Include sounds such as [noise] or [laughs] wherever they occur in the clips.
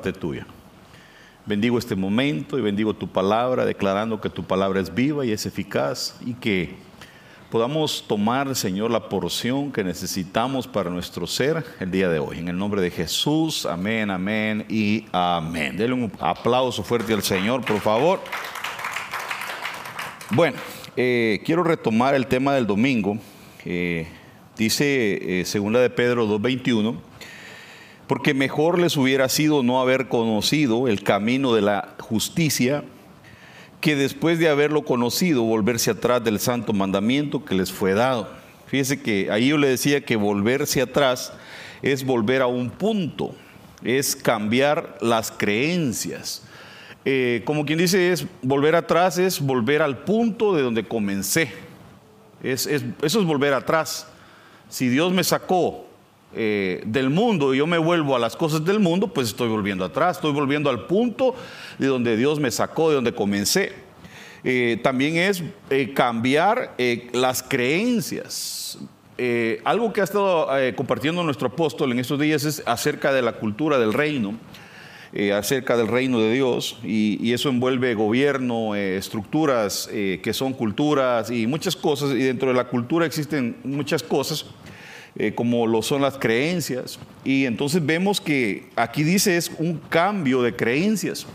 tuya. Bendigo este momento y bendigo tu palabra, declarando que tu palabra es viva y es eficaz y que podamos tomar, Señor, la porción que necesitamos para nuestro ser el día de hoy. En el nombre de Jesús, amén, amén y amén. Denle un aplauso fuerte al Señor, por favor. Bueno, eh, quiero retomar el tema del domingo. Eh, dice eh, segunda de Pedro 2.21 porque mejor les hubiera sido no haber conocido el camino de la justicia que después de haberlo conocido volverse atrás del santo mandamiento que les fue dado. Fíjese que ahí yo le decía que volverse atrás es volver a un punto, es cambiar las creencias. Eh, como quien dice, es volver atrás, es volver al punto de donde comencé. eso es volver atrás. Si Dios me sacó eh, del mundo y yo me vuelvo a las cosas del mundo, pues estoy volviendo atrás, estoy volviendo al punto de donde Dios me sacó, de donde comencé. Eh, también es eh, cambiar las creencias. algo que ha estado compartiendo nuestro apóstol en estos días es acerca de la cultura del reino. acerca del reino de Dios y, eso envuelve gobierno, estructuras que son culturas y muchas cosas y dentro de la cultura existen muchas cosas eh, como lo son las creencias. Y entonces vemos que aquí dice es un cambio de creencias.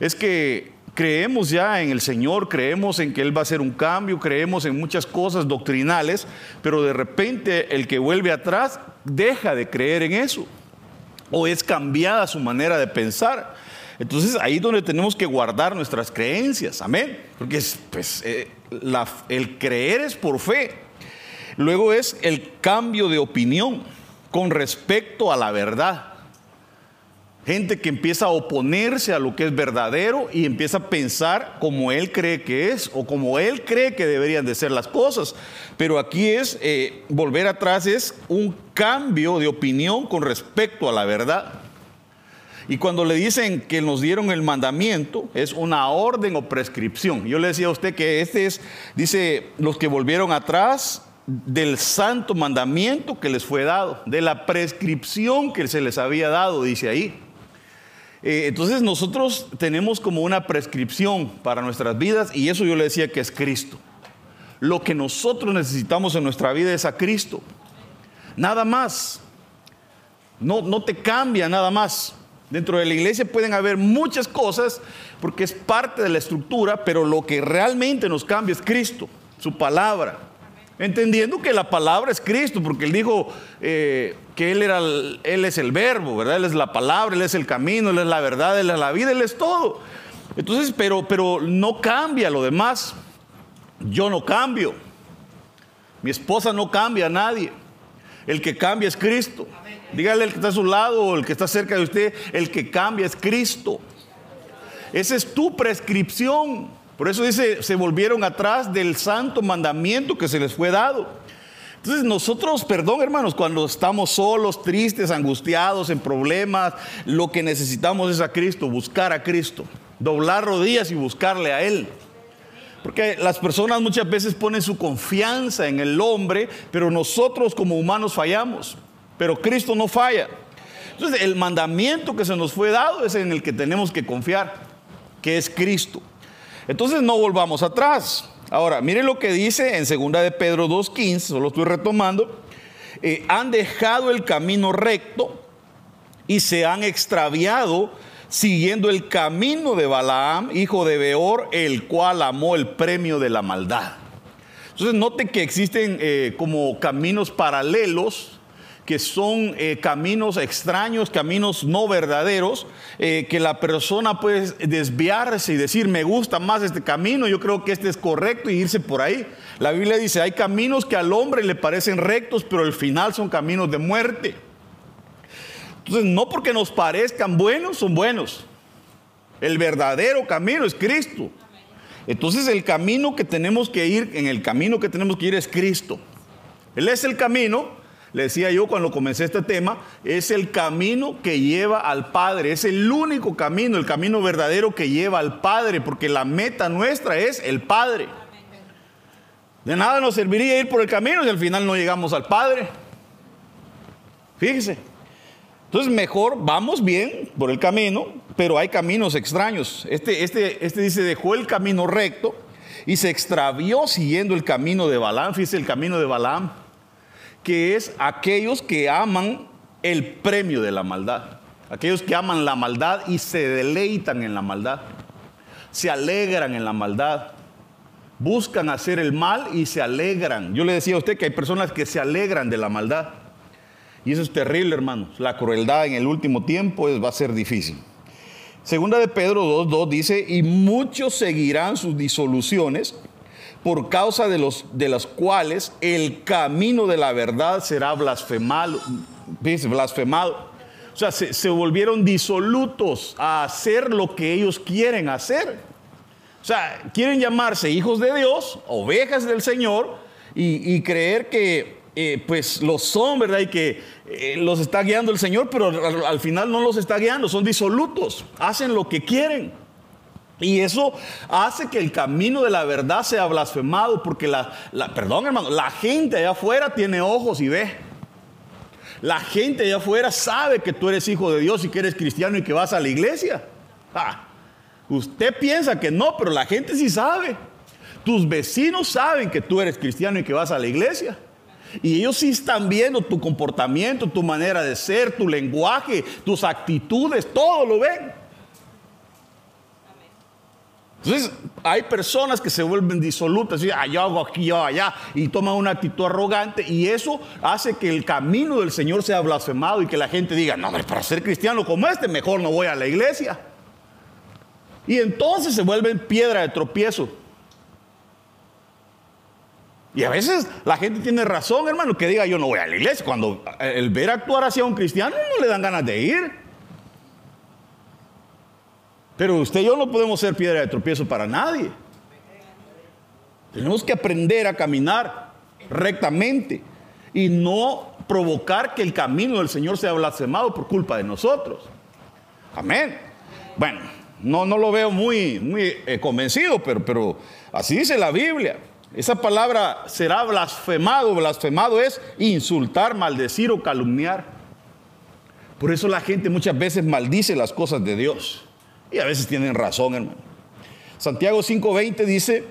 Es que creemos ya en el Señor, creemos en que Él va a hacer un cambio, creemos en muchas cosas doctrinales, pero de repente el que vuelve atrás deja de creer en eso o es cambiada su manera de pensar. Entonces ahí es donde tenemos que guardar nuestras creencias, amén. Porque pues, eh, el creer es por fe, Luego es el cambio de opinión con respecto a la verdad. Gente que empieza a oponerse a lo que es verdadero y empieza a pensar como él cree que es o como él cree que deberían de ser las cosas. Pero aquí es, eh, volver atrás es un cambio de opinión con respecto a la verdad. Y cuando le dicen que nos dieron el mandamiento, es una orden o prescripción. Yo le decía a usted que este es, dice, los que volvieron atrás del santo mandamiento que les fue dado, de la prescripción que se les había dado, dice ahí. Eh, entonces nosotros tenemos como una prescripción para nuestras vidas y eso yo le decía que es Cristo. Lo que nosotros necesitamos en nuestra vida es a Cristo. Nada más. No, no te cambia nada más. Dentro de la iglesia pueden haber muchas cosas porque es parte de la estructura, pero lo que realmente nos cambia es Cristo, su palabra. Entendiendo que la palabra es Cristo, porque él dijo eh, que él, era él es el verbo, ¿verdad? Él es la palabra, Él es el camino, Él es la verdad, Él es la vida, Él es todo. Entonces, pero, pero no cambia lo demás. Yo no cambio. Mi esposa no cambia a nadie. El que cambia es Cristo. Dígale el que está a su lado o el que está cerca de usted, el que cambia es Cristo. Esa es tu prescripción. Por eso dice, se volvieron atrás del santo mandamiento que se les fue dado. Entonces nosotros, perdón hermanos, cuando estamos solos, tristes, angustiados, en problemas, lo que necesitamos es a Cristo, buscar a Cristo, doblar rodillas y buscarle a Él. Porque las personas muchas veces ponen su confianza en el hombre, pero nosotros como humanos fallamos, pero Cristo no falla. Entonces el mandamiento que se nos fue dado es en el que tenemos que confiar, que es Cristo. Entonces no volvamos atrás. Ahora, mire lo que dice en 2 de Pedro 2.15, solo estoy retomando. Eh, han dejado el camino recto y se han extraviado siguiendo el camino de Balaam, hijo de Beor, el cual amó el premio de la maldad. Entonces note que existen eh, como caminos paralelos que son eh, caminos extraños, caminos no verdaderos, eh, que la persona puede desviarse y decir, me gusta más este camino, yo creo que este es correcto y irse por ahí. La Biblia dice, hay caminos que al hombre le parecen rectos, pero al final son caminos de muerte. Entonces, no porque nos parezcan buenos, son buenos. El verdadero camino es Cristo. Entonces, el camino que tenemos que ir, en el camino que tenemos que ir es Cristo. Él es el camino, le decía yo cuando comencé este tema, es el camino que lleva al Padre, es el único camino, el camino verdadero que lleva al Padre, porque la meta nuestra es el Padre. De nada nos serviría ir por el camino si al final no llegamos al Padre. Fíjese. Entonces mejor vamos bien por el camino, pero hay caminos extraños. Este, este, este dice, dejó el camino recto y se extravió siguiendo el camino de Balaam. Fíjese el camino de Balaam, que es aquellos que aman el premio de la maldad. Aquellos que aman la maldad y se deleitan en la maldad. Se alegran en la maldad. Buscan hacer el mal y se alegran. Yo le decía a usted que hay personas que se alegran de la maldad. Y eso es terrible, hermanos. La crueldad en el último tiempo va a ser difícil. Segunda de Pedro 2.2 dice, y muchos seguirán sus disoluciones por causa de, los, de las cuales el camino de la verdad será blasfemado. blasfemado. O sea, se, volvieron disolutos a hacer lo que ellos quieren hacer. O sea, quieren llamarse hijos de Dios, ovejas del Señor, y, y creer que eh, pues los son, ¿verdad? Y que eh, los está guiando el Señor, pero al, final no los está guiando, son disolutos, hacen lo que quieren. Y eso hace que el camino de la verdad sea blasfemado, porque la, perdón hermano, la gente allá afuera tiene ojos y ve. La gente allá afuera sabe que tú eres hijo de Dios y que eres cristiano y que vas a la iglesia. Usted piensa que no, pero la gente sí sabe. Tus vecinos saben que tú eres cristiano y que vas a la iglesia. Y ellos sí están viendo tu comportamiento, tu manera de ser, tu lenguaje, tus actitudes, todo lo ven. Entonces, hay personas que se vuelven disolutas, y ah, yo hago aquí, yo allá, y toman una actitud arrogante, y eso hace que el camino del Señor sea blasfemado y que la gente diga, no, para ser cristiano como este, mejor no voy a la iglesia. Y entonces se vuelven piedra de tropiezo. Y a veces la gente tiene razón, hermano, que diga yo no voy a la iglesia. Cuando el ver actuar hacia un cristiano no le dan ganas de ir. Pero usted y yo no podemos ser piedra de tropiezo para nadie. Tenemos que aprender a caminar rectamente y no provocar que el camino del Señor sea blasfemado por culpa de nosotros. Amén. Bueno, no, no lo veo muy, muy eh, convencido, pero, pero así dice la Biblia. Esa palabra será blasfemado. Blasfemado es insultar, maldecir o calumniar. Por eso la gente muchas veces maldice las cosas de Dios. Y a veces tienen razón, hermano. Santiago 5:20 dice,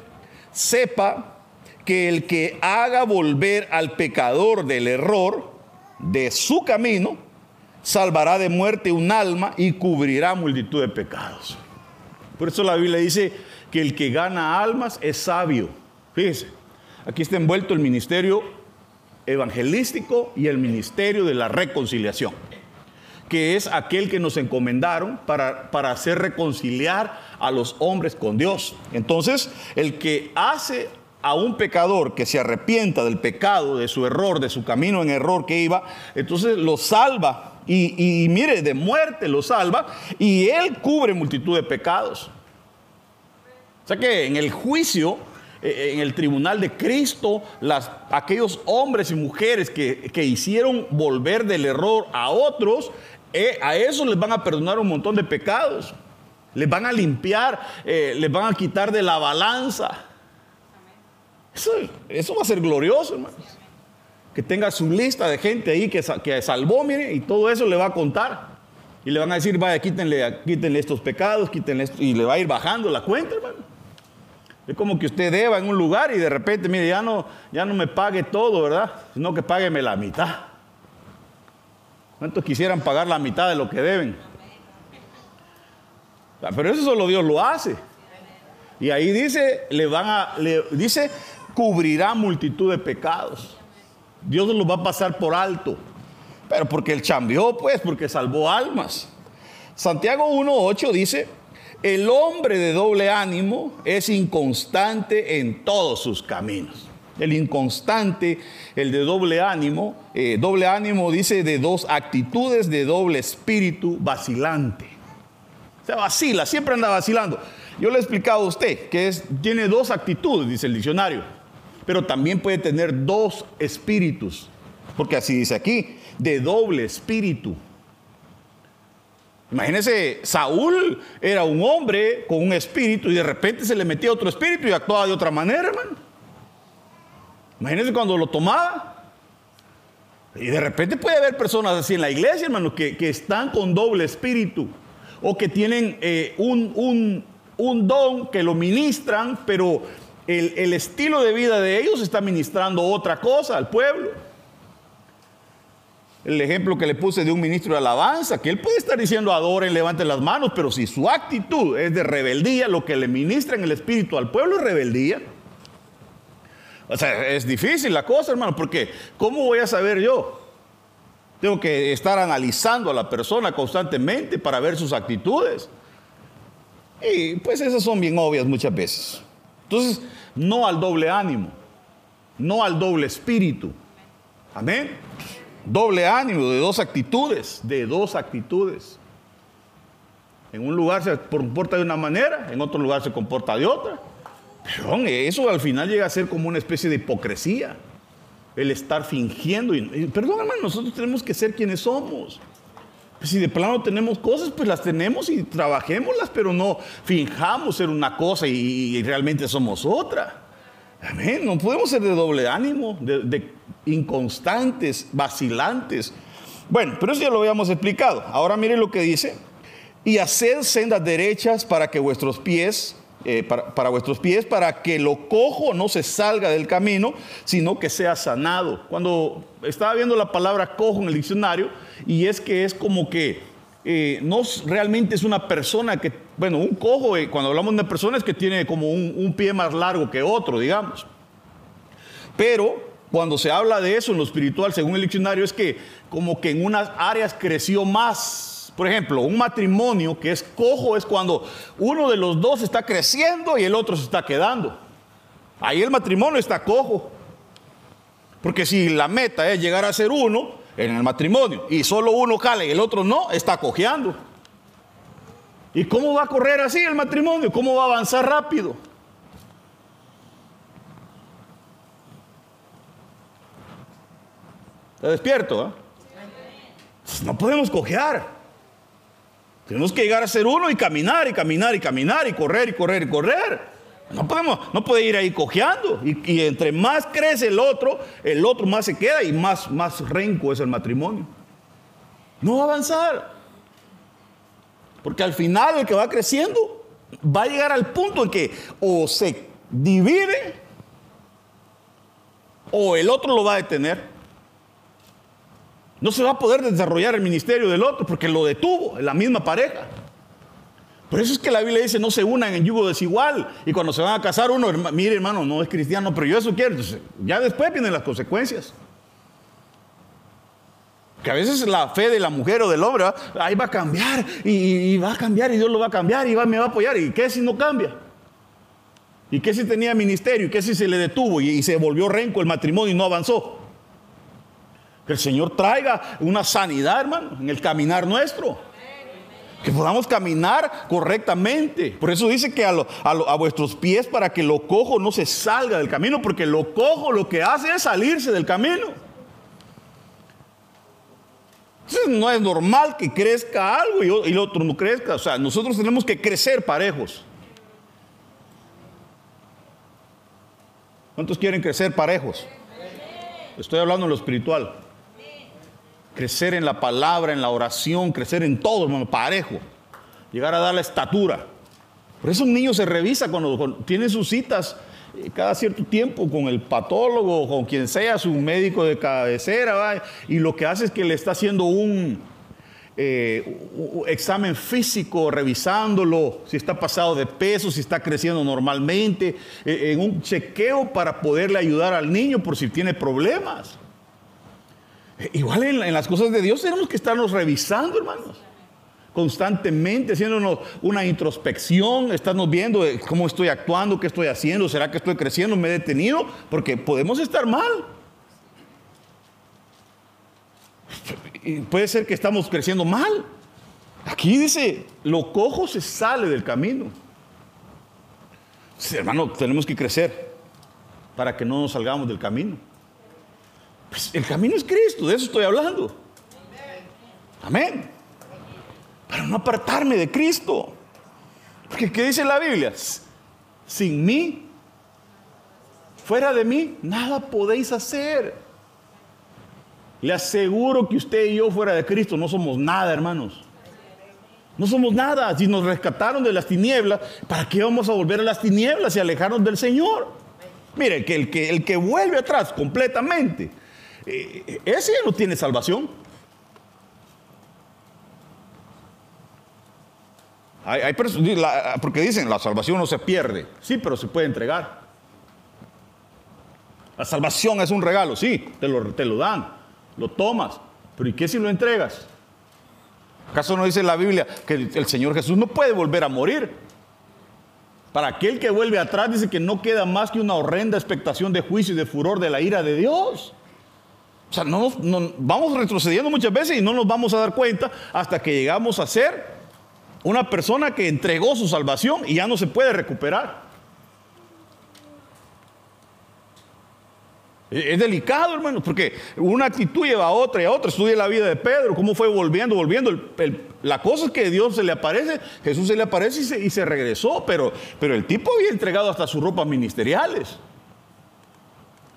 sepa que el que haga volver al pecador del error de su camino, salvará de muerte un alma y cubrirá multitud de pecados. Por eso la Biblia dice que el que gana almas es sabio. Fíjese, aquí está envuelto el ministerio evangelístico y el ministerio de la reconciliación, que es aquel que nos encomendaron para, para hacer reconciliar a los hombres con Dios. Entonces, el que hace a un pecador que se arrepienta del pecado, de su error, de su camino en error que iba, entonces lo salva y, mire, de muerte lo salva y él cubre multitud de pecados. O sea que en el juicio eh, en el tribunal de Cristo, las, aquellos hombres y mujeres que, hicieron volver del error a otros, eh, a esos les van a perdonar un montón de pecados. Les van a limpiar, eh, les van a quitar de la balanza. Eso, eso va a ser glorioso, hermanos. Que tenga su lista de gente ahí que, que salvó, mire, y todo eso le va a contar. Y le van a decir, vaya, quítenle, quítenle estos pecados, quítenle esto, y le va a ir bajando la cuenta, hermano. Es como que usted deba en un lugar y de repente, mire, ya no, ya no me pague todo, ¿verdad? Sino que págueme la mitad. ¿Cuántos quisieran pagar la mitad de lo que deben? Ah, pero eso solo Dios lo hace. Y ahí dice, le van a, le, dice, cubrirá multitud de pecados. Dios los va a pasar por alto. Pero porque él chambeó, pues, porque salvó almas. Santiago 1.8 dice, el hombre de doble ánimo es inconstante en todos sus caminos. El inconstante, el de doble ánimo, eh, doble ánimo dice de dos actitudes de doble espíritu vacilante. O sea, vacila, siempre anda vacilando. Yo le he explicado a usted que tiene dos actitudes, dice el diccionario, pero también puede tener dos espíritus, porque así dice aquí, de doble espíritu. Imagínense, Saúl era un hombre con un espíritu y de repente se le metía otro espíritu y actuaba de otra manera, hermano. Imagínense cuando lo tomaba. Y de repente puede haber personas así en la iglesia, hermano, que, están con doble espíritu o que tienen eh, un, don que lo ministran, pero el, el estilo de vida de ellos está ministrando otra cosa al pueblo el ejemplo que le puse de un ministro de alabanza, que él puede estar diciendo adoren, levanten las manos, pero si su actitud es de rebeldía, lo que le ministra en el espíritu al pueblo es rebeldía. O sea, es difícil la cosa, hermano, porque ¿cómo voy a saber yo? Tengo que estar analizando a la persona constantemente para ver sus actitudes. Y pues esas son bien obvias muchas veces. Entonces, no al doble ánimo, no al doble espíritu. Amén doble ánimo, de dos actitudes, de dos actitudes. En un lugar se comporta de una manera, en otro lugar se comporta de otra. Pero eso al final llega a ser como una especie de hipocresía. El estar fingiendo. perdón, hermano, nosotros tenemos que ser quienes somos. Pues si de plano tenemos cosas, pues las tenemos y trabajémoslas, pero no finjamos ser una cosa y, realmente somos otra. No podemos ser de doble ánimo, de inconstantes, vacilantes. Bueno, pero eso ya lo habíamos explicado. Ahora mire lo que dice. Y haced sendas derechas para que vuestros pies, eh, para, vuestros pies, para que lo cojo no se salga del camino, sino que sea sanado. Cuando estaba viendo la palabra cojo en el diccionario, y es que es como que eh, no realmente es una persona que, bueno, un cojo, eh, cuando hablamos de una persona es que tiene como un pie más largo que otro, digamos. Pero cuando se habla de eso en lo espiritual, según el diccionario, es que como que en unas áreas creció más. Por ejemplo, un matrimonio que es cojo es cuando uno de los dos está creciendo y el otro se está quedando. Ahí el matrimonio está cojo. Porque si la meta es llegar a ser uno en el matrimonio y solo uno jale y el otro no, está cojeando. ¿Y cómo va a correr así el matrimonio? ¿Cómo va a avanzar rápido? ¿Está despierto? ¿eh? No podemos cojear. Tenemos que llegar a ser uno y caminar y caminar y caminar y correr y correr y correr. No podemos, no puede ir ahí cojeando. Y, entre más crece el otro, el otro más se queda y más, más renco es el matrimonio. No va a avanzar. Porque al final el que va creciendo va a llegar al punto en que o se divide o el otro lo va a detener. No se va a poder desarrollar el ministerio del otro porque lo detuvo la misma pareja. Por eso es que la Biblia dice no se unan en yugo desigual. Y cuando se van a casar uno, mire hermano, no es cristiano, pero yo eso quiero. ya después vienen las consecuencias. Que a veces la fe de la mujer o del hombre, ahí va a cambiar y, va a cambiar y Dios lo va a cambiar y va, me va a apoyar. ¿Y qué si no cambia? ¿Y qué si tenía ministerio? ¿Y qué si se le detuvo y, y se volvió renco el matrimonio y no avanzó? Que el Señor traiga una sanidad, hermano, en el caminar nuestro. Que podamos caminar correctamente. Por eso dice que a, a, vuestros pies para que lo cojo no se salga del camino, porque lo cojo lo que hace es salirse del camino. Entonces no es normal que crezca algo y, y el otro no crezca. O sea, nosotros tenemos que crecer parejos. ¿Cuántos quieren crecer parejos? Estoy hablando en lo espiritual crecer en la palabra, en la oración, crecer en todo, hermano, parejo. Llegar a dar la estatura. Por eso un niño se revisa cuando, tiene sus citas eh, cada cierto tiempo con el patólogo, con quien sea, su médico de cabecera, y lo que hace es que le está haciendo un, eh, examen físico, revisándolo, si está pasado de peso, si está creciendo normalmente, eh, en un chequeo para poderle ayudar al niño por si tiene problemas. Igual en, las cosas de Dios tenemos que estarnos revisando, hermanos constantemente haciéndonos una introspección, estarnos viendo cómo estoy actuando, qué estoy haciendo, será que estoy creciendo, me he detenido, porque podemos estar mal. Puede ser que estamos creciendo mal. Aquí dice, lo cojo se sale del camino. hermano, tenemos que crecer para que no nos salgamos del camino. Pues, el camino es Cristo, de eso estoy hablando. Amén. Para no apartarme de Cristo. Porque ¿qué dice la Biblia? Sin mí, fuera de mí, nada podéis hacer. Le aseguro que usted y yo fuera de Cristo no somos nada, hermanos. No somos nada. Si nos rescataron de las tinieblas, ¿para qué vamos a volver a las tinieblas y alejarnos del Señor? Mire, que el que, el que vuelve atrás completamente, eh, ese ya no tiene salvación. Hay, porque dicen, la salvación no se pierde. Sí, pero se puede entregar. La salvación es un regalo, sí, te lo, te lo dan, lo tomas. Pero ¿y qué si lo entregas? ¿Acaso no dice la Biblia que el Señor Jesús no puede volver a morir? Para aquel que vuelve atrás dice que no queda más que una horrenda expectación de juicio y de furor de la ira de Dios. O sea, no, vamos retrocediendo muchas veces y no nos vamos a dar cuenta hasta que llegamos a ser una persona que entregó su salvación y ya no se puede recuperar. Es delicado, hermano, porque una actitud lleva a otra y a otra. Estudia la vida de Pedro, cómo fue volviendo, volviendo. la cosa es que Dios se le aparece, Jesús se le aparece y se, regresó, pero, pero el tipo había entregado hasta sus ropas ministeriales.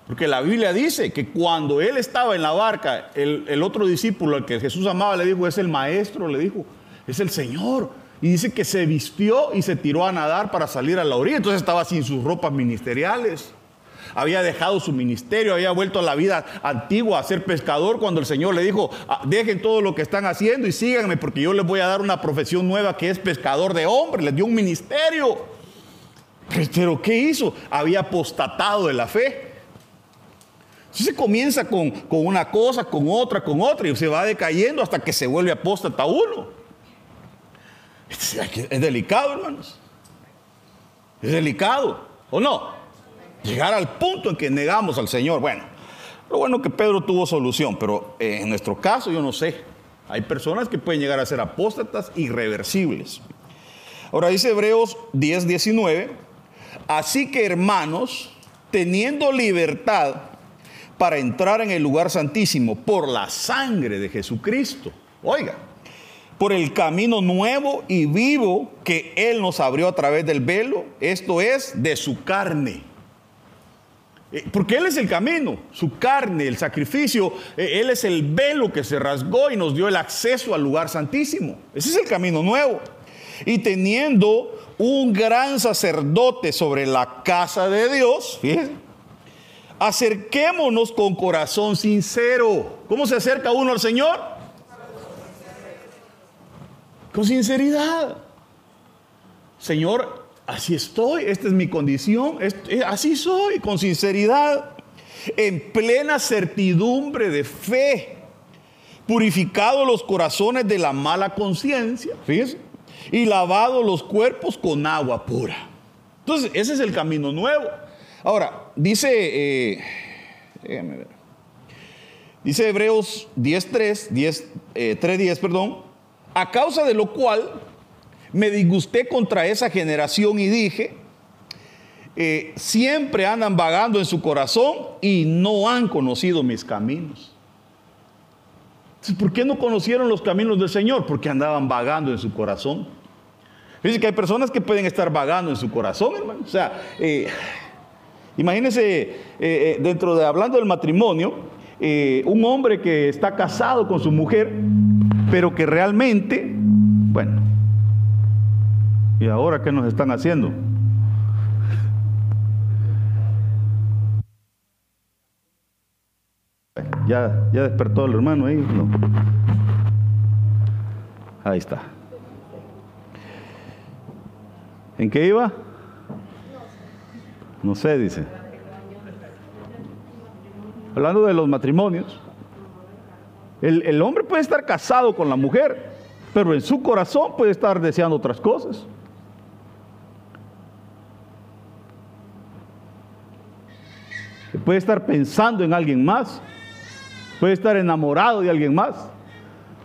Porque la Biblia dice que cuando él estaba en la barca, el, otro discípulo al que Jesús amaba le dijo, es el maestro, le dijo, es el Señor. Y dice que se vistió y se tiró a nadar para salir a la orilla. Entonces estaba sin sus ropas ministeriales había dejado su ministerio, había vuelto a la vida antigua a ser pescador cuando el Señor le dijo, ah, dejen todo lo que están haciendo y síganme porque yo les voy a dar una profesión nueva que es pescador de hombres, les dio un ministerio. Pero ¿qué hizo? Había apostatado de la fe. Se comienza con, con, una cosa, con otra, con otra, y se va decayendo hasta que se vuelve apóstata uno. Es delicado, hermanos. Es delicado, ¿o no? llegar al punto en que negamos al Señor. Bueno, lo bueno que Pedro tuvo solución, pero eh, en nuestro caso yo no sé. Hay personas que pueden llegar a ser apóstatas irreversibles. Ahora dice Hebreos 10, 19, así que hermanos, teniendo libertad para entrar en el lugar santísimo por la sangre de Jesucristo, oiga, por el camino nuevo y vivo que Él nos abrió a través del velo, esto es, de su carne eh, porque Él es el camino, su carne, el sacrificio, eh, Él es el velo que se rasgó y nos dio el acceso al lugar santísimo. Ese es el camino nuevo. Y teniendo un gran sacerdote sobre la casa de Dios, fíjense, acerquémonos con corazón sincero. ¿Cómo se acerca uno al Señor? Con sinceridad. Señor, así estoy, esta es mi condición, eh, así soy, con sinceridad, en plena certidumbre de fe, purificado los corazones de la mala conciencia, fíjense, y lavado los cuerpos con agua pura. Entonces, ese es el camino nuevo. Ahora, dice, eh, dice Hebreos 10.3, 10, 3.10, perdón, a causa de lo cual me disgusté contra esa generación y dije, eh, siempre andan vagando en su corazón y no han conocido mis caminos. ¿Por qué no conocieron los caminos del Señor? Porque andaban vagando en su corazón. Dice que hay personas que pueden estar vagando en su corazón, hermano. O sea, eh, imagínense, eh, dentro de hablando del matrimonio, un hombre que está casado con su mujer, pero que realmente, bueno, ¿Y ahora qué nos están haciendo? Ya, ya despertó el hermano ahí. Ahí está. ¿En qué iba? No sé, dice. Hablando de los matrimonios. El, el hombre puede estar casado con la mujer, pero en su corazón puede estar deseando otras cosas. puede estar pensando en alguien más, puede estar enamorado de alguien más.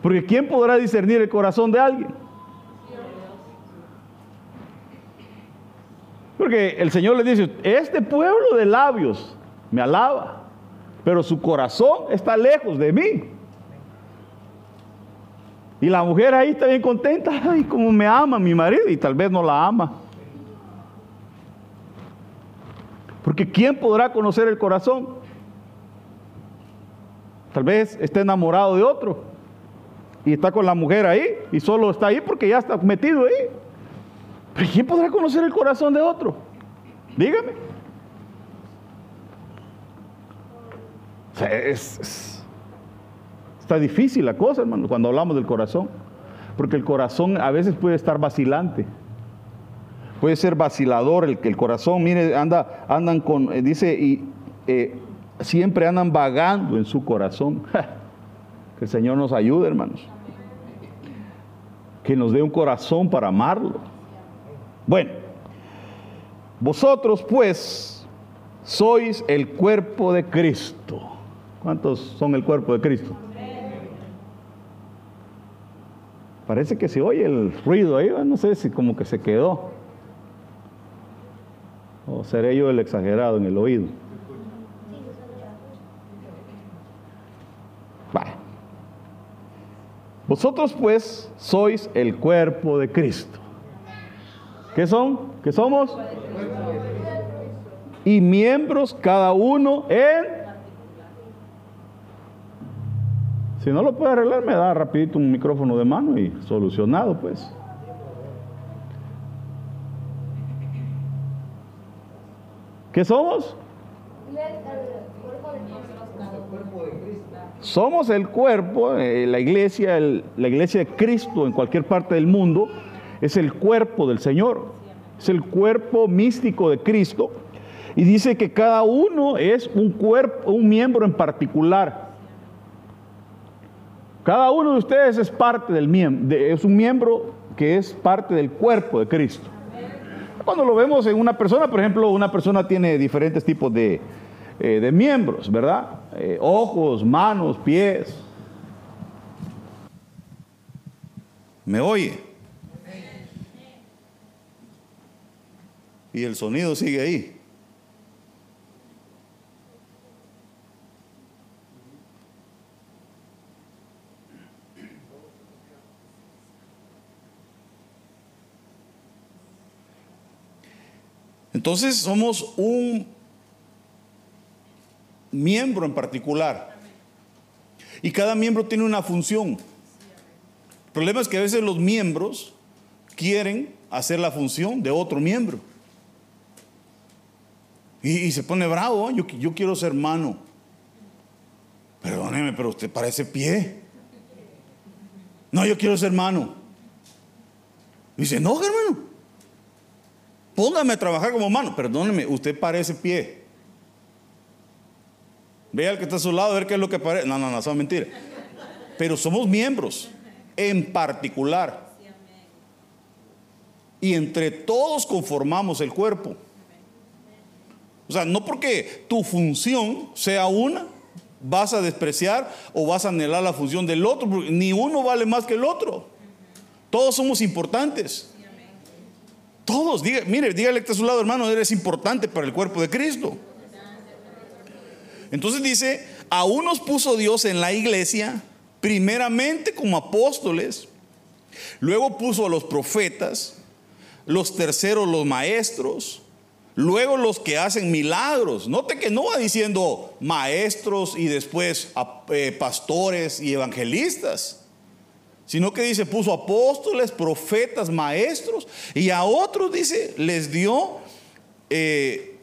Porque ¿quién podrá discernir el corazón de alguien? Porque el Señor le dice, este pueblo de labios me alaba, pero su corazón está lejos de mí. Y la mujer ahí está bien contenta, ay, como me ama mi marido, y tal vez no la ama. Porque ¿quién podrá conocer el corazón? Tal vez esté enamorado de otro y está con la mujer ahí y solo está ahí porque ya está metido ahí. Pero ¿quién podrá conocer el corazón de otro? Dígame. está difícil la cosa, hermano, cuando hablamos del corazón. Porque el corazón a veces puede estar vacilante. Puede ser vacilador el, el corazón. Mire, anda, andan con, eh, dice, y eh, siempre andan vagando en su corazón. [laughs] que el Señor nos ayude, hermanos. Que nos dé un corazón para amarlo. Bueno, vosotros pues sois el cuerpo de Cristo. ¿Cuántos son el cuerpo de Cristo? Parece que se oye el ruido ahí, no sé si como que se quedó. O seré yo el exagerado en el oído. Vosotros pues sois el cuerpo de Cristo. ¿Qué son? ¿Qué somos? Y miembros cada uno en... Si no lo puede arreglar, me da rapidito un micrófono de mano y solucionado pues. ¿Qué somos? Somos el cuerpo, eh, la iglesia, la iglesia de Cristo en cualquier parte del mundo, es el cuerpo del Señor, es el cuerpo místico de Cristo. Y dice que cada uno es un cuerpo, un miembro en particular. Cada uno de ustedes es parte del es un miembro que es parte del cuerpo de Cristo. Cuando lo vemos en una persona, por ejemplo, una persona tiene diferentes tipos de, eh, de miembros, ¿verdad? Eh, ojos, manos, pies. ¿Me oye? Y el sonido sigue ahí. Entonces somos un miembro en particular. Y cada miembro tiene una función. El problema es que a veces los miembros quieren hacer la función de otro miembro. Y, se pone bravo, yo, quiero ser mano. Perdóneme, pero usted parece pie. No, yo quiero ser mano. dice, no, hermano. Póngame a trabajar como mano. Perdóneme, usted parece pie. Vea al que está a su lado a ver qué es lo que parece. No, no, no, son mentiras. Pero somos miembros en particular. Y entre todos conformamos el cuerpo. O sea, no porque tu función sea una, vas a despreciar o vas a anhelar la función del otro, ni uno vale más que el otro. Todos somos importantes. Todos, diga, mire, dígale que a su lado, hermano, eres importante para el cuerpo de Cristo. Entonces dice, a unos puso Dios en la iglesia, primeramente como apóstoles, luego puso a los profetas, los terceros los maestros, luego los que hacen milagros. Note que no va diciendo maestros y después eh, pastores y evangelistas sino que dice, puso apóstoles, profetas, maestros, y a otros dice, les dio eh,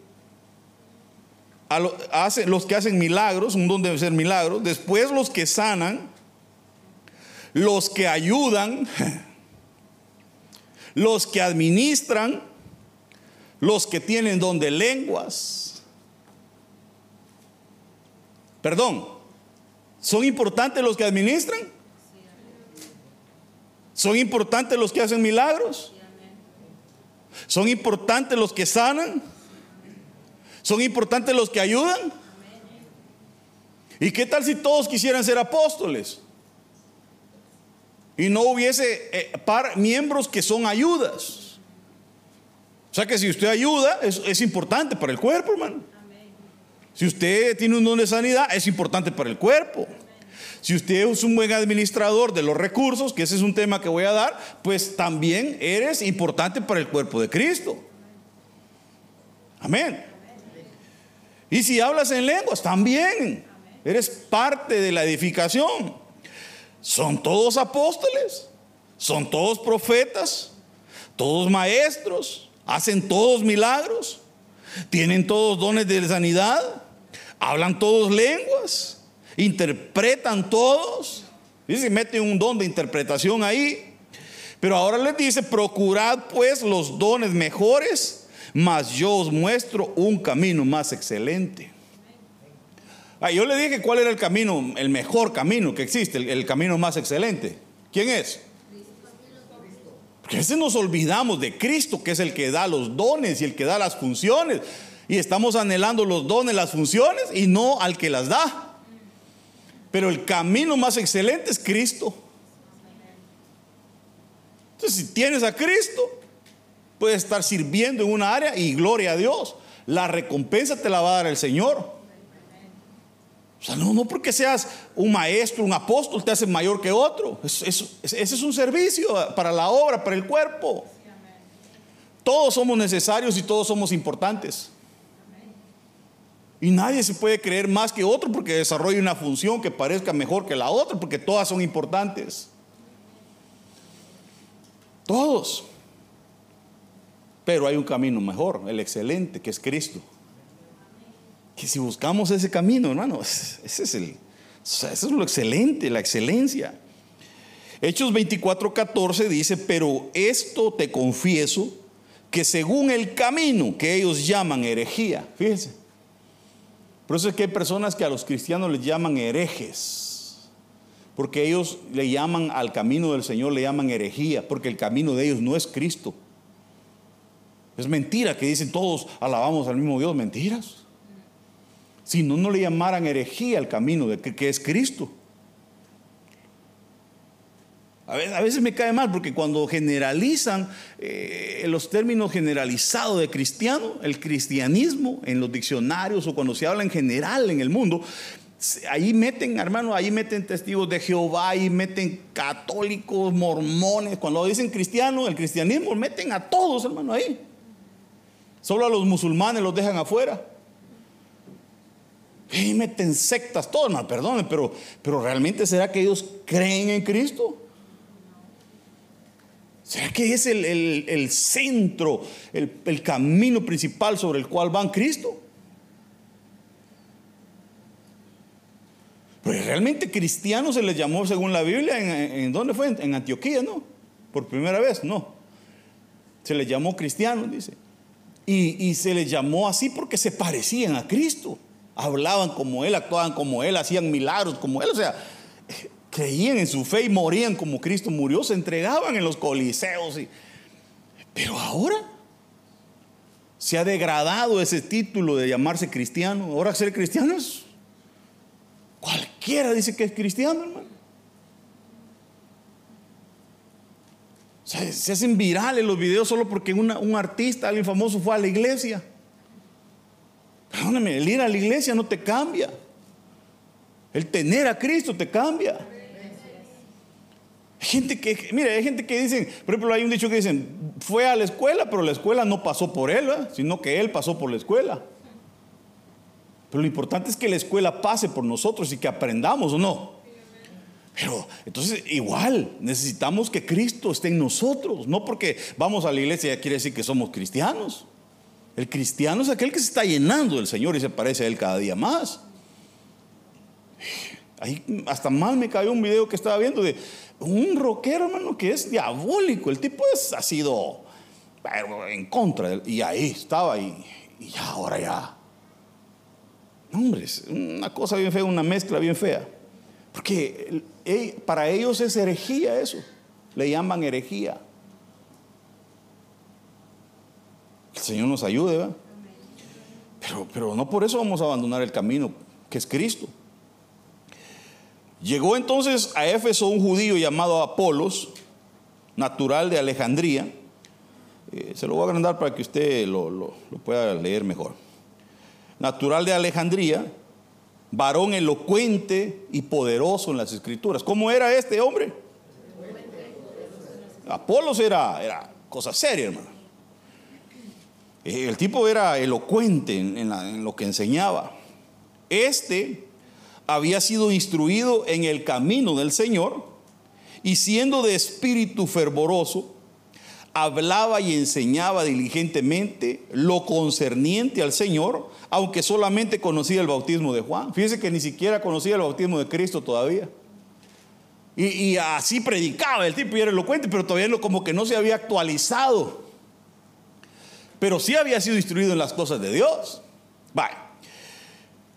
los que hacen milagros, un don debe ser milagros, después los que sanan, los que ayudan, [laughs] los que administran, los que tienen don de lenguas. Perdón, ¿son importantes los que administran? ¿Son importantes los que hacen milagros? ¿Son importantes los que sanan? ¿Son importantes los que ayudan? ¿Y qué tal si todos quisieran ser apóstoles? Y no hubiese eh, miembros que son ayudas. O sea que si usted ayuda, es, importante para el cuerpo, hermano. Si usted tiene un don de sanidad, es importante para el cuerpo. Si usted es un buen administrador de los recursos, que ese es un tema que voy a dar, pues también eres importante para el cuerpo de Cristo. Amén. Y si hablas en lenguas, también. Eres parte de la edificación. Son todos apóstoles, son todos profetas, todos maestros, hacen todos milagros, tienen todos dones de sanidad, hablan todos lenguas, interpretan todos. Dice, mete un don de interpretación ahí. Pero ahora les dice, procurad pues los dones mejores, mas yo os muestro un camino más excelente. Ah, yo le dije cuál era el camino, el mejor camino que existe, el, camino más excelente. ¿Quién es? Porque a veces nos olvidamos de Cristo, que es el que da los dones y el que da las funciones. Y estamos anhelando los dones, las funciones y no al que las da. Pero el camino más excelente es Cristo. Entonces, si tienes a Cristo, puedes estar sirviendo en una área y gloria a Dios. La recompensa te la va a dar el Señor. O sea, no, no porque seas un maestro, un apóstol, te hace mayor que otro. ese es un servicio para la obra, para el cuerpo. Todos somos necesarios y todos somos importantes. Y nadie se puede creer más que otro porque desarrolle una función que parezca mejor que la otra, porque todas son importantes. Todos. Pero hay un camino mejor, el excelente, que es Cristo que si buscamos ese camino, hermanos, ese es el, eso es lo excelente, la excelencia. Hechos 24:14 dice, pero esto te confieso, que según el camino que ellos llaman herejía, fíjense, por eso es que hay personas que a los cristianos les llaman herejes, porque ellos le llaman al camino del Señor, le llaman herejía, porque el camino de ellos no es Cristo. Es mentira que dicen todos alabamos al mismo Dios, mentiras. Si no, no le llamaran herejía al camino de que, es Cristo. A veces, me cae mal porque cuando generalizan eh, los términos generalizados de cristiano, el cristianismo en los diccionarios o cuando se habla en general en el mundo, ahí meten, hermano, ahí meten testigos de Jehová, ahí meten católicos, mormones. Cuando dicen cristiano, el cristianismo, meten a todos, hermano, ahí. Solo a los musulmanes los dejan afuera. Y meten sectas, todo, mal, perdón, pero, pero realmente será que ellos creen en Cristo? ¿Será que es el, centro, el, el, camino principal sobre el cual van Cristo? Pero realmente cristianos se les llamó, según la Biblia, ¿en, dónde fue? En Antioquía, ¿no? Por primera vez, no. Se les llamó cristianos, dice. Y, y se les llamó así porque se parecían a Cristo hablaban como Él, actuaban como Él, hacían milagros como Él. O sea, creían en su fe y morían como Cristo murió, se entregaban en los coliseos. Pero ahora se ha degradado ese título de llamarse cristiano. Ahora ser cristiano es... Cualquiera dice que es cristiano, hermano. se hacen virales los videos solo porque un artista, alguien famoso fue a la iglesia. Perdóname, el ir a la iglesia no te cambia. El tener a Cristo te cambia. Hay gente que, mire, hay gente que dicen, por ejemplo, hay un dicho que dicen, fue a la escuela, pero la escuela no pasó por él, sino que él pasó por la escuela. Pero lo importante es que la escuela pase por nosotros y que aprendamos o no. Pero entonces igual necesitamos que Cristo esté en nosotros, no porque vamos a la iglesia ya quiere decir que somos cristianos. El cristiano es aquel que se está llenando del Señor y se parece a Él cada día más. Ahí hasta mal me cayó un video que estaba viendo de un rockero, hermano, que es diabólico. El tipo es, ha sido en contra. y ahí estaba y, ahora ya. Hombre, una cosa bien fea, una mezcla bien fea. Porque para ellos es herejía eso. Le llaman herejía. El Señor nos ayude, ¿verdad? Pero, pero no por eso vamos a abandonar el camino, que es Cristo. Llegó entonces a Éfeso un judío llamado Apolos, natural de Alejandría. Eh, se lo voy a agrandar para que usted lo, lo, pueda leer mejor. Natural de Alejandría, varón elocuente y poderoso en las escrituras. ¿Cómo era este hombre? Apolos era, era cosa seria, hermano. El tipo era elocuente en, lo que enseñaba. Este, había sido instruido en el camino del Señor y siendo de espíritu fervoroso, hablaba y enseñaba diligentemente lo concerniente al Señor, aunque solamente conocía el bautismo de Juan. Fíjense que ni siquiera conocía el bautismo de Cristo todavía. Y, así predicaba el tipo y era elocuente, pero todavía como que no se había actualizado. Pero sí había sido instruido en las cosas de Dios. Vale.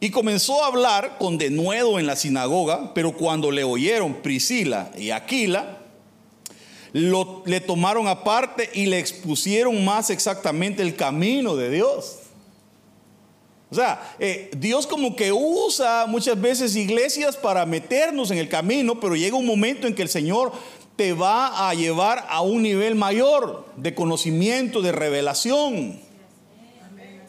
Y comenzó a hablar con denuedo en la sinagoga, pero cuando le oyeron Priscila y Aquila, lo, le tomaron aparte y le expusieron más exactamente el camino de Dios. O sea, eh, Dios como que usa muchas veces iglesias para meternos en el camino, pero llega un momento en que el Señor te va a llevar a un nivel mayor de conocimiento, de revelación.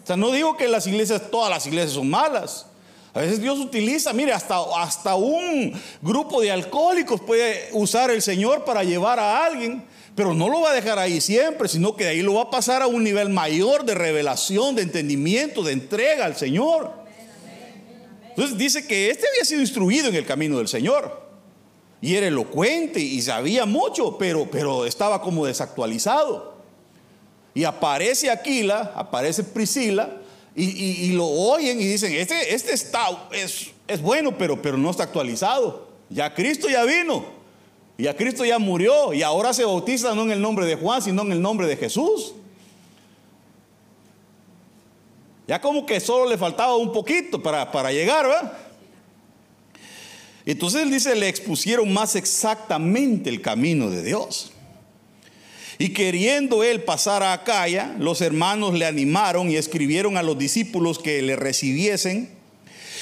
O sea, no digo que las iglesias, todas las iglesias son malas. A veces Dios utiliza, mire, hasta, hasta un grupo de alcohólicos puede usar el Señor para llevar a alguien pero no lo va a dejar ahí siempre, sino que de ahí lo va a pasar a un nivel mayor de revelación, de entendimiento, de entrega al Señor. Entonces dice que este había sido instruido en el camino del Señor. Y era elocuente y sabía mucho, pero, pero estaba como desactualizado. Y aparece Aquila, aparece Priscila, y, lo oyen y dicen, este, este está, es, es bueno, pero, pero no está actualizado. Ya Cristo ya vino. Y a Cristo ya murió y ahora se bautiza no en el nombre de Juan, sino en el nombre de Jesús. Ya como que solo le faltaba un poquito para, para llegar, ¿verdad? Entonces él dice, le expusieron más exactamente el camino de Dios. Y queriendo él pasar a Acaya, los hermanos le animaron y escribieron a los discípulos que le recibiesen.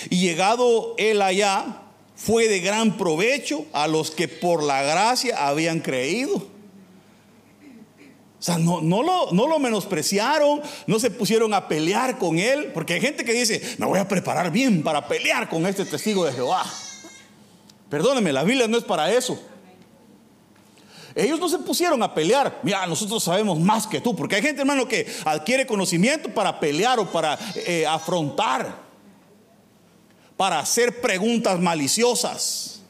Y llegado él allá, fue de gran provecho a los que por la gracia habían creído. O sea, no, no, lo, no lo menospreciaron, no se pusieron a pelear con él, porque hay gente que dice, me voy a preparar bien para pelear con este testigo de Jehová. Perdóneme, la Biblia no es para eso. Ellos no se pusieron a pelear. Mira, nosotros sabemos más que tú, porque hay gente, hermano, que adquiere conocimiento para pelear o para eh, afrontar para hacer preguntas maliciosas.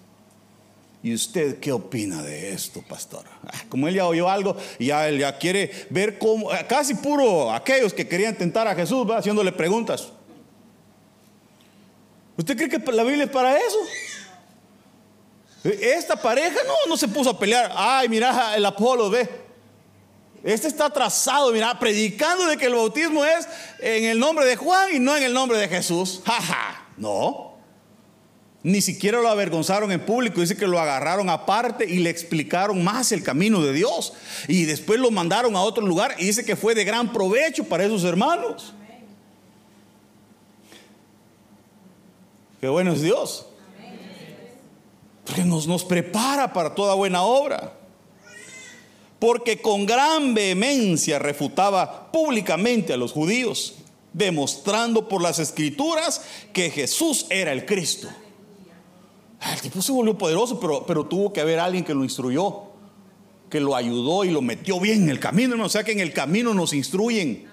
¿Y usted qué opina de esto, pastor? Ah, como él ya oyó algo ya, él ya quiere ver cómo, ah, casi puro aquellos que querían tentar a Jesús, ¿va? haciéndole preguntas. ¿Usted cree que la Biblia es para eso? Esta pareja no, no se puso a pelear. Ay, mira el Apolo, ve. Este está atrasado, mira, predicando de que el bautismo es en el nombre de Juan y no en el nombre de Jesús. [laughs] Jaja. No. Ni siquiera lo avergonzaron en público, dice que lo agarraron aparte y le explicaron más el camino de Dios. Y después lo mandaron a otro lugar y dice que fue de gran provecho para esos hermanos. Qué bueno es Dios. Porque nos, nos prepara para toda buena obra. Porque con gran vehemencia refutaba públicamente a los judíos demostrando por las escrituras que Jesús era el Cristo. El tipo se volvió poderoso, pero, pero tuvo que haber alguien que lo instruyó, que lo ayudó y lo metió bien en el camino. O sea que en el camino nos instruyen,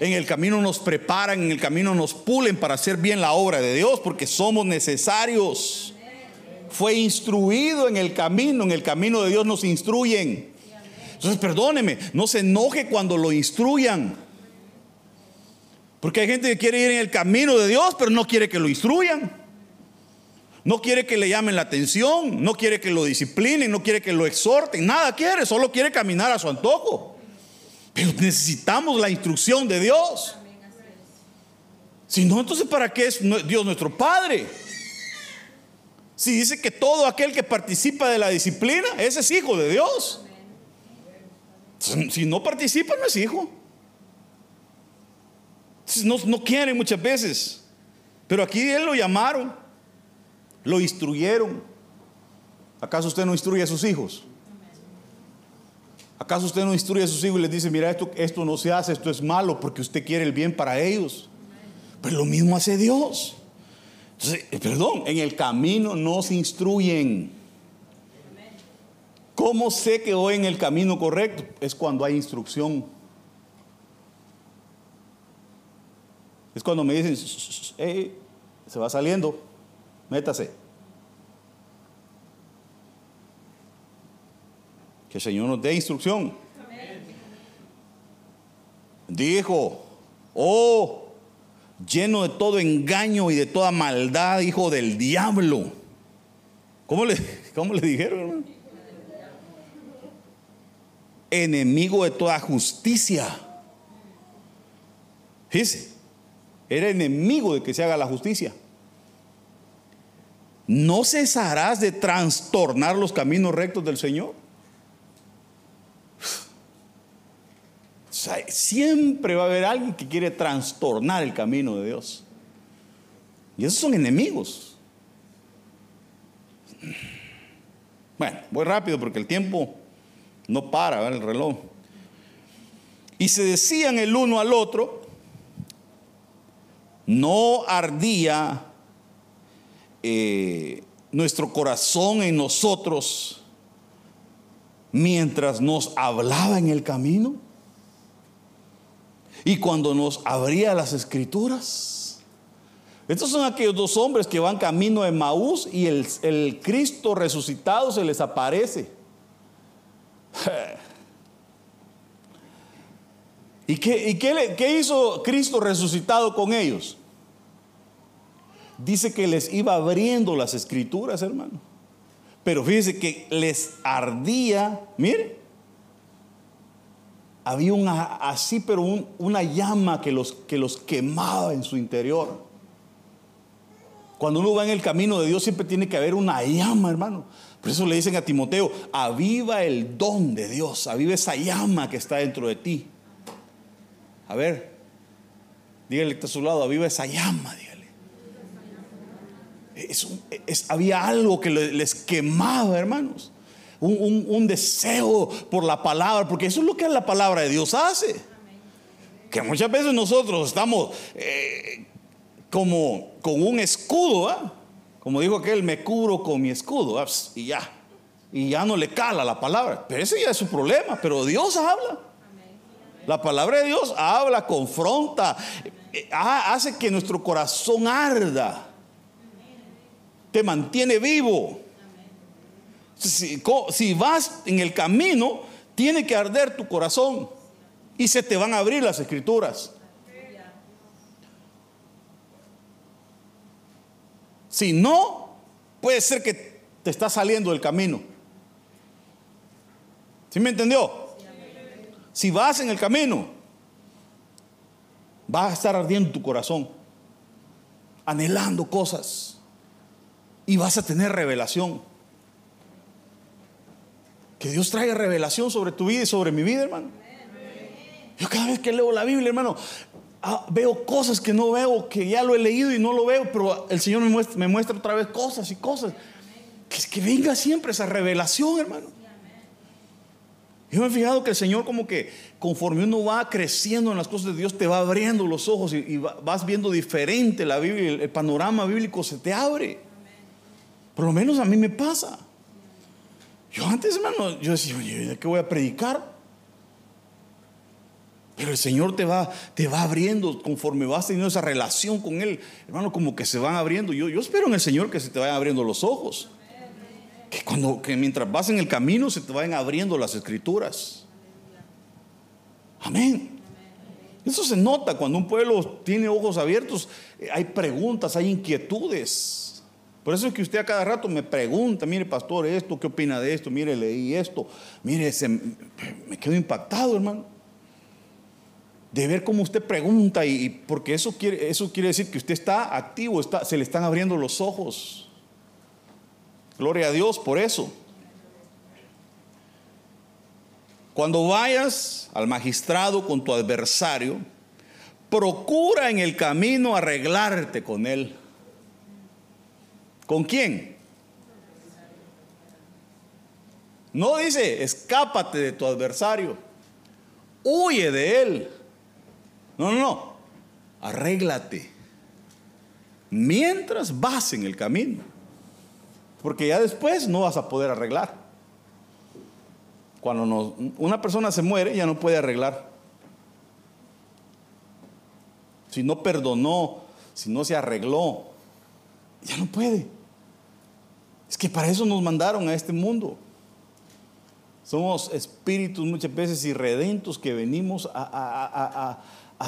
en el camino nos preparan, en el camino nos pulen para hacer bien la obra de Dios, porque somos necesarios. Fue instruido en el camino, en el camino de Dios nos instruyen. Entonces, perdóneme, no se enoje cuando lo instruyan. Porque hay gente que quiere ir en el camino de Dios, pero no quiere que lo instruyan. No quiere que le llamen la atención, no quiere que lo disciplinen, no quiere que lo exhorten, nada quiere, solo quiere caminar a su antojo. Pero necesitamos la instrucción de Dios. Si no, entonces ¿para qué es Dios nuestro Padre? Si dice que todo aquel que participa de la disciplina, ese es hijo de Dios. Si no participa, no es hijo. No, no quieren muchas veces. Pero aquí él lo llamaron, lo instruyeron. ¿Acaso usted no instruye a sus hijos? ¿Acaso usted no instruye a sus hijos y les dice, mira, esto, esto no se hace, esto es malo porque usted quiere el bien para ellos? Pero lo mismo hace Dios. Entonces, perdón, en el camino no se instruyen. ¿Cómo sé que voy en el camino correcto? Es cuando hay instrucción. Es cuando me dicen, se va saliendo. métase. Que el Señor nos dé instrucción. Dijo, oh, lleno de todo engaño y de toda maldad, hijo del diablo. ¿Cómo le, [laughs] cómo le dijeron? Enemigo de toda justicia. Fíjese, era enemigo de que se haga la justicia. ¿No cesarás de trastornar los caminos rectos del Señor? Siempre va a haber alguien que quiere trastornar el camino de Dios. Y esos son enemigos. Bueno, voy rápido porque el tiempo no para, el reloj. Y se decían el uno al otro, no ardía eh, nuestro corazón en nosotros mientras nos hablaba en el camino. Y cuando nos abría las escrituras. Estos son aquellos dos hombres que van camino de Maús y el, Cristo resucitado se les aparece. [laughs] ¿Y, qué, qué hizo Cristo resucitado con ellos? Dice que les iba abriendo las escrituras, hermano. Pero fíjese que les ardía, mire, había una, así, pero una llama que los, que los quemaba en su interior. Cuando uno va en el camino de Dios siempre tiene que haber una llama, hermano. Por eso le dicen a Timoteo, aviva el don de Dios, aviva esa llama que está dentro de ti. A ver, dígale que está a su lado, aviva esa llama, dígale. había algo que les quemaba, hermanos un, deseo por la palabra, porque eso es lo que la palabra de Dios hace. Que muchas veces nosotros estamos eh, como con un escudo, ¿ah? como dijo aquel, me cubro con mi escudo, y ya, y ya no le cala la palabra. Pero ese ya es su problema, pero Dios habla. La palabra de Dios habla, confronta, eh, hace que nuestro corazón arda, te mantiene vivo. Si, vas en el camino, tiene que arder tu corazón y se te van a abrir las escrituras. Si no, puede ser que te está saliendo del camino. ¿Sí me entendió? Si vas en el camino, vas a estar ardiendo tu corazón, anhelando cosas y vas a tener revelación. Que Dios traiga revelación sobre tu vida y sobre mi vida, hermano. Yo cada vez que leo la Biblia, hermano, ah, veo cosas que no veo, que ya lo he leído y no lo veo, pero el Señor me muestra, otra vez cosas y cosas. Que, que venga siempre esa revelación, hermano. Yo me he fijado que el Señor como que conforme uno va creciendo en las cosas de Dios, te va abriendo los ojos y, vas viendo diferente la Biblia, el panorama bíblico se te abre. Por lo menos a mí me pasa. Yo antes, hermano, yo decía, oye, ¿de qué voy a predicar? Pero el Señor te va, te va abriendo conforme vas teniendo esa relación con Él. Hermano, como que se van abriendo. Yo, yo espero en el Señor que se te vayan abriendo los ojos. Que, cuando, que mientras vas en el camino se te vayan abriendo las escrituras. Amén. Eso se nota cuando un pueblo tiene ojos abiertos. Eh, hay preguntas, hay inquietudes. Por eso es que usted a cada rato me pregunta, mire pastor, esto, ¿qué opina de esto? Mire, leí esto. Mire, me quedo impactado, hermano. De ver cómo usted pregunta y, porque eso quiere, eso quiere decir que usted está activo, está, se le están abriendo los ojos. Gloria a Dios por eso. Cuando vayas al magistrado con tu adversario, procura en el camino arreglarte con él. ¿Con quién? No dice, escápate de tu adversario, huye de él. No, no, no, arréglate. Mientras vas en el camino. Porque ya después no vas a poder arreglar. Cuando una persona se muere, ya no puede arreglar. Si no perdonó, si no se arregló, ya no puede. Es que para eso nos mandaron a este mundo. Somos espíritus muchas veces irredentos que venimos a,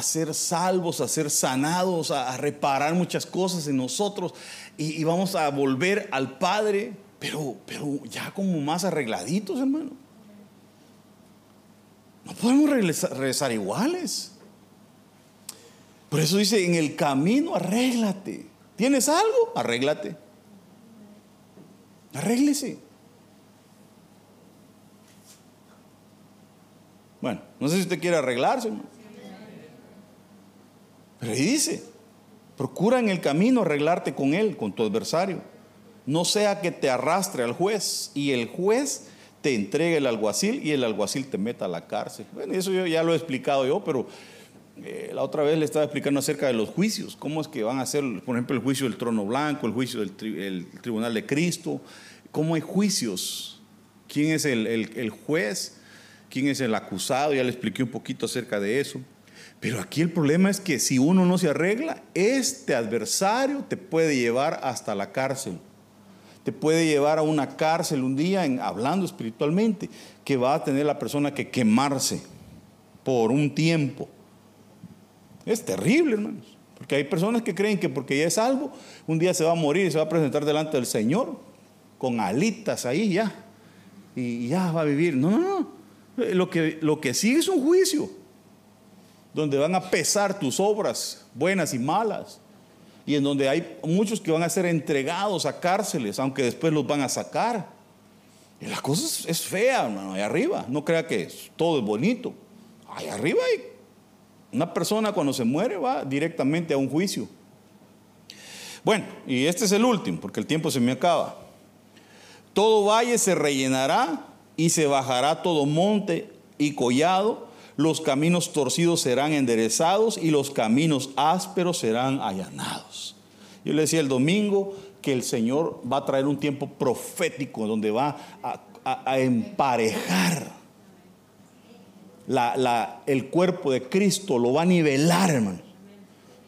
ser salvos, a ser sanados, a, reparar muchas cosas en nosotros y, vamos a volver al Padre, pero, pero ya como más arregladitos, hermano. No podemos regresar iguales. Por eso dice, en el camino arréglate. ¿Tienes algo? Arréglate. Arréglese. Bueno, no sé si usted quiere arreglarse. Pero ahí dice, procura en el camino arreglarte con él, con tu adversario. No sea que te arrastre al juez y el juez te entregue el alguacil y el alguacil te meta a la cárcel. Bueno, eso yo ya lo he explicado yo, pero eh, la otra vez le estaba explicando acerca de los juicios, cómo es que van a hacer, por ejemplo, el juicio del trono blanco, el juicio del tribunal de Cristo, cómo hay juicios, quién es el juez quién es el acusado, ya le expliqué un poquito acerca de eso. Pero aquí el problema es que si uno no se arregla, este adversario te puede llevar hasta la cárcel. Te puede llevar a una cárcel un día, en, hablando espiritualmente, que va a tener la persona que quemarse por un tiempo. Es terrible, hermanos. Porque hay personas que creen que porque ya es salvo, un día se va a morir y se va a presentar delante del Señor con alitas ahí ya. Y ya va a vivir. No, no, no. Lo que, lo que sigue es un juicio, donde van a pesar tus obras, buenas y malas, y en donde hay muchos que van a ser entregados a cárceles, aunque después los van a sacar. Y la cosa es, fea, hermano, ahí arriba. No crea que todo es bonito. Ahí arriba hay una persona cuando se muere va directamente a un juicio. Bueno, y este es el último, porque el tiempo se me acaba. Todo valle se rellenará y se bajará todo monte y collado, los caminos torcidos serán enderezados y los caminos ásperos serán allanados. Yo le decía el domingo que el Señor va a traer un tiempo profético donde va a, emparejar el cuerpo de Cristo, lo va a nivelar, hermano.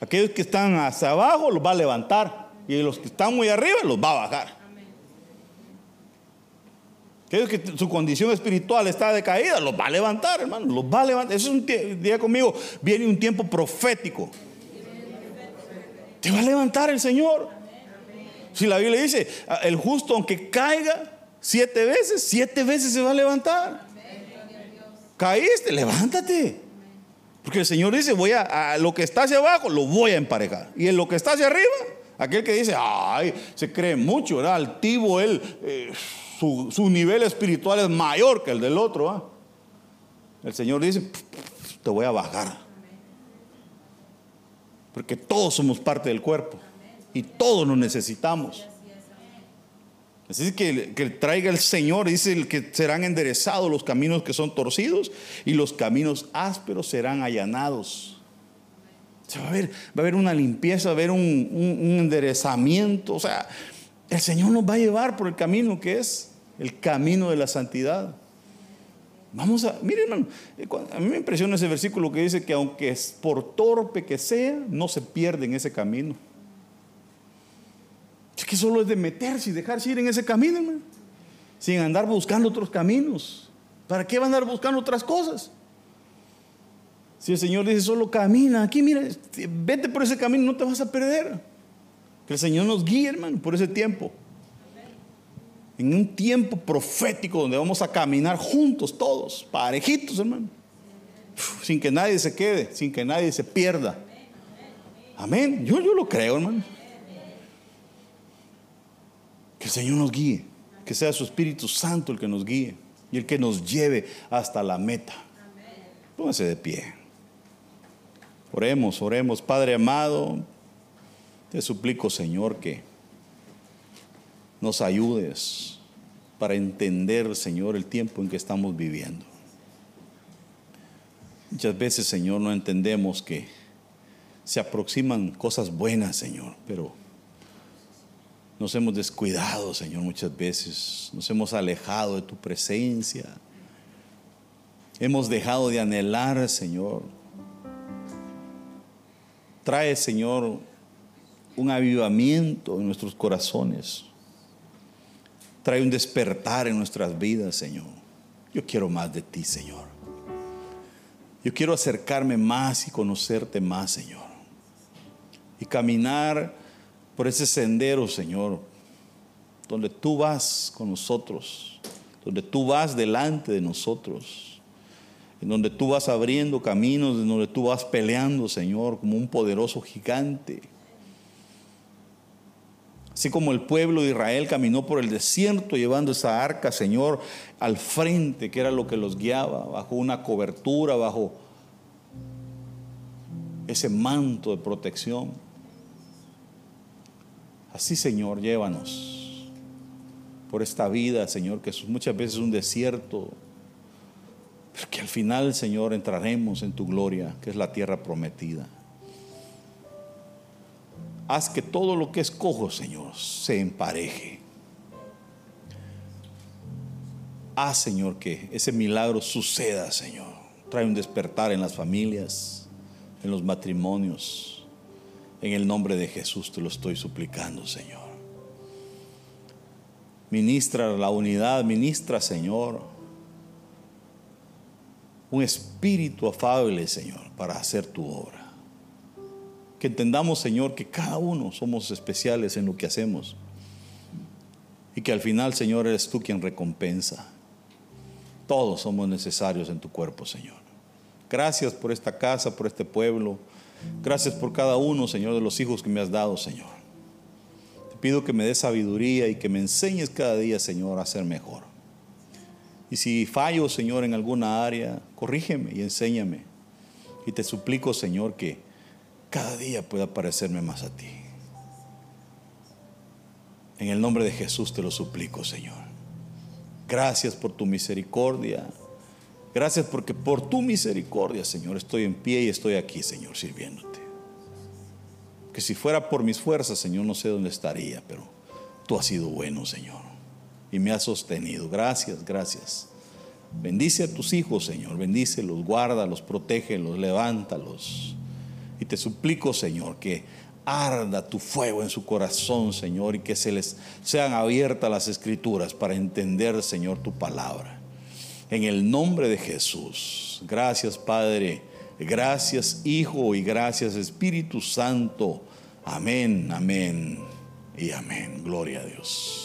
Aquellos que están hacia abajo los va a levantar y los que están muy arriba los va a bajar. Aquellos que su condición espiritual está decaída, los va a levantar, hermano, los va a levantar. Eso es un día conmigo, viene un tiempo profético. Te va a levantar el Señor. Si la Biblia dice, ah, el justo aunque caiga siete veces, siete veces se va a levantar. Caíste, levántate. Porque el Señor dice, voy a, lo que está hacia abajo, lo voy a emparejar. Y en lo que está hacia arriba, aquel que dice, ay, se cree mucho, era altivo él. Eh, su, nivel espiritual es mayor que el del otro. ¿ah? El Señor dice, te voy a bajar. Porque todos somos parte del cuerpo y todos nos necesitamos. Así que, que traiga el Señor, dice que serán enderezados los caminos que son torcidos y los caminos ásperos serán allanados. va, a haber, va a haber una limpieza, va a haber un, un enderezamiento. O sea, el Señor nos va a llevar por el camino que es el camino de la santidad. Vamos a, miren hermano, eh, a mí me impresiona ese versículo que dice que aunque es por torpe que sea, no se pierde en ese camino. Es que solo es de meterse y dejarse ir en ese camino, hermano, sin andar buscando otros caminos. ¿Para qué va a andar buscando otras cosas? Si el Señor dice solo camina aquí, mira, vete por ese camino, no te vas a perder. Que el Señor nos guíe, hermano, por ese tiempo. En un tiempo profético donde vamos a caminar juntos todos, parejitos, hermano. sin que nadie se quede, sin que nadie se pierda. Amén. Yo, yo lo creo, hermano. Que el Señor nos guíe. Que sea su Espíritu Santo el que nos guíe y el que nos lleve hasta la meta. Póngase de pie. Oremos, oremos. Padre amado, te suplico, Señor, que nos ayudes para entender, Señor, el tiempo en que estamos viviendo. Muchas veces, Señor, no entendemos que se aproximan cosas buenas, Señor, pero nos hemos descuidado, Señor, muchas veces. Nos hemos alejado de tu presencia. Hemos dejado de anhelar, Señor. Trae, Señor, un avivamiento en nuestros corazones. Trae un despertar en nuestras vidas, Señor. Yo quiero más de ti, Señor. Yo quiero acercarme más y conocerte más, Señor. Y caminar por ese sendero, Señor, donde tú vas con nosotros, donde tú vas delante de nosotros, en donde tú vas abriendo caminos, en donde tú vas peleando, Señor, como un poderoso gigante. Así como el pueblo de Israel caminó por el desierto llevando esa arca, Señor, al frente, que era lo que los guiaba, bajo una cobertura, bajo ese manto de protección. Así, Señor, llévanos por esta vida, Señor, que muchas veces es un desierto, pero que al final, Señor, entraremos en tu gloria, que es la tierra prometida. Haz que todo lo que escojo, Señor, se empareje. Haz, Señor, que ese milagro suceda, Señor. Trae un despertar en las familias, en los matrimonios. En el nombre de Jesús te lo estoy suplicando, Señor. Ministra la unidad, ministra, Señor, un espíritu afable, Señor, para hacer tu obra. Que entendamos, Señor, que cada uno somos especiales en lo que hacemos. Y que al final, Señor, eres tú quien recompensa. Todos somos necesarios en tu cuerpo, Señor. Gracias por esta casa, por este pueblo. Gracias por cada uno, Señor, de los hijos que me has dado, Señor. Te pido que me des sabiduría y que me enseñes cada día, Señor, a ser mejor. Y si fallo, Señor, en alguna área, corrígeme y enséñame. Y te suplico, Señor, que cada día pueda parecerme más a ti. En el nombre de Jesús te lo suplico, Señor. Gracias por tu misericordia. Gracias porque por tu misericordia, Señor, estoy en pie y estoy aquí, Señor, sirviéndote. Que si fuera por mis fuerzas, Señor, no sé dónde estaría, pero tú has sido bueno, Señor. Y me has sostenido. Gracias, gracias. Bendice a tus hijos, Señor. Bendícelos, guárdalos, protégelos, levántalos. Y te suplico, Señor, que arda tu fuego en su corazón, Señor, y que se les sean abiertas las escrituras para entender, Señor, tu palabra. En el nombre de Jesús. Gracias, Padre. Gracias, Hijo, y gracias, Espíritu Santo. Amén, amén y amén. Gloria a Dios.